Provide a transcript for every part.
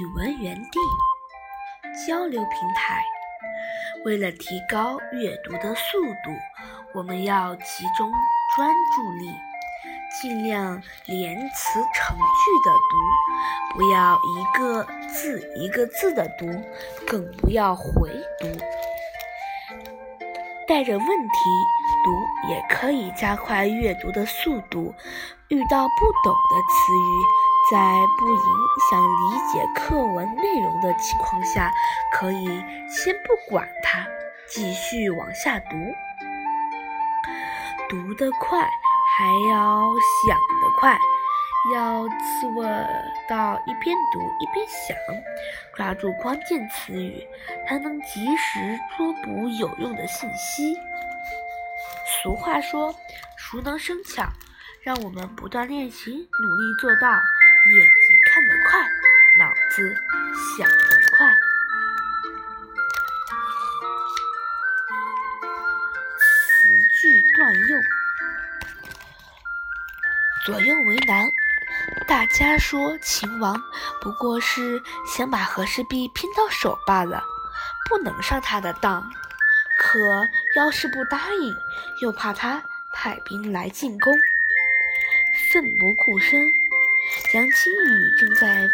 语文园地交流平台。为了提高阅读的速度，我们要集中专注力，尽量连词成句的读，不要一个字一个字的读，更不要回读。带着问题读也可以加快阅读的速度。遇到不懂的词语，在不影响理解课文内容的情况下，可以先不管它，继续往下读。读得快，还要想得快。要做到一边读一边想，抓住关键词语，才能及时捉捕有用的信息。俗话说：“熟能生巧”，让我们不断练习，努力做到眼睛看得快，脑子想得快。词句断用，左右为难。大家说秦王不过是想把和氏璧骗到手罢了，不能上他的当。可要是不答应，又怕他派兵来进攻，奋不顾身。杨清宇正在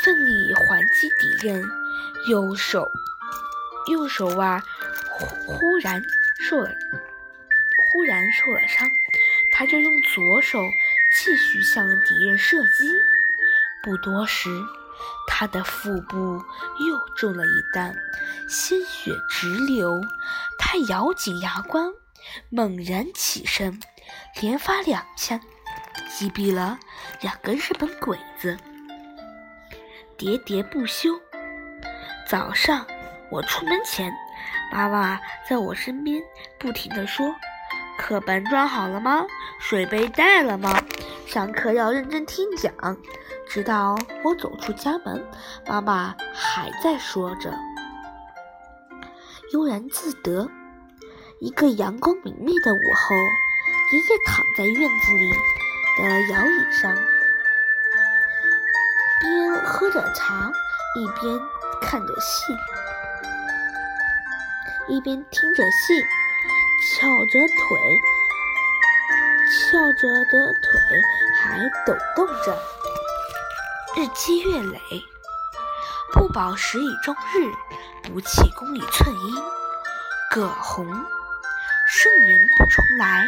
奋力还击敌人，右手右手腕忽忽然受了忽然受了伤，他就用左手。继续向敌人射击，不多时，他的腹部又中了一弹，鲜血直流。他咬紧牙关，猛然起身，连发两枪，击毙了两个日本鬼子。喋喋不休。早上我出门前，妈妈在我身边不停地说：“课本装好了吗？水杯带了吗？”上课要认真听讲，直到我走出家门，妈妈还在说着，悠然自得。一个阳光明媚的午后，爷爷躺在院子里的摇椅上，边喝着茶，一边看着戏，一边听着戏，翘着腿。翘着的腿还抖动着，日积月累，不饱食以终日，不弃功以寸阴。葛洪，盛年不重来，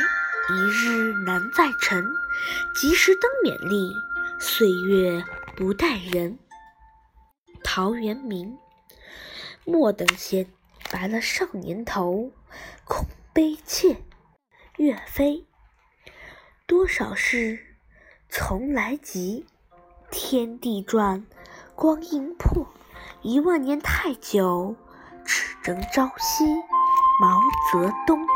一日难再晨。及时登勉励，岁月不待人。陶渊明，莫等闲，白了少年头，空悲切。岳飞。多少事，从来急。天地转，光阴迫。一万年太久，只争朝夕。毛泽东。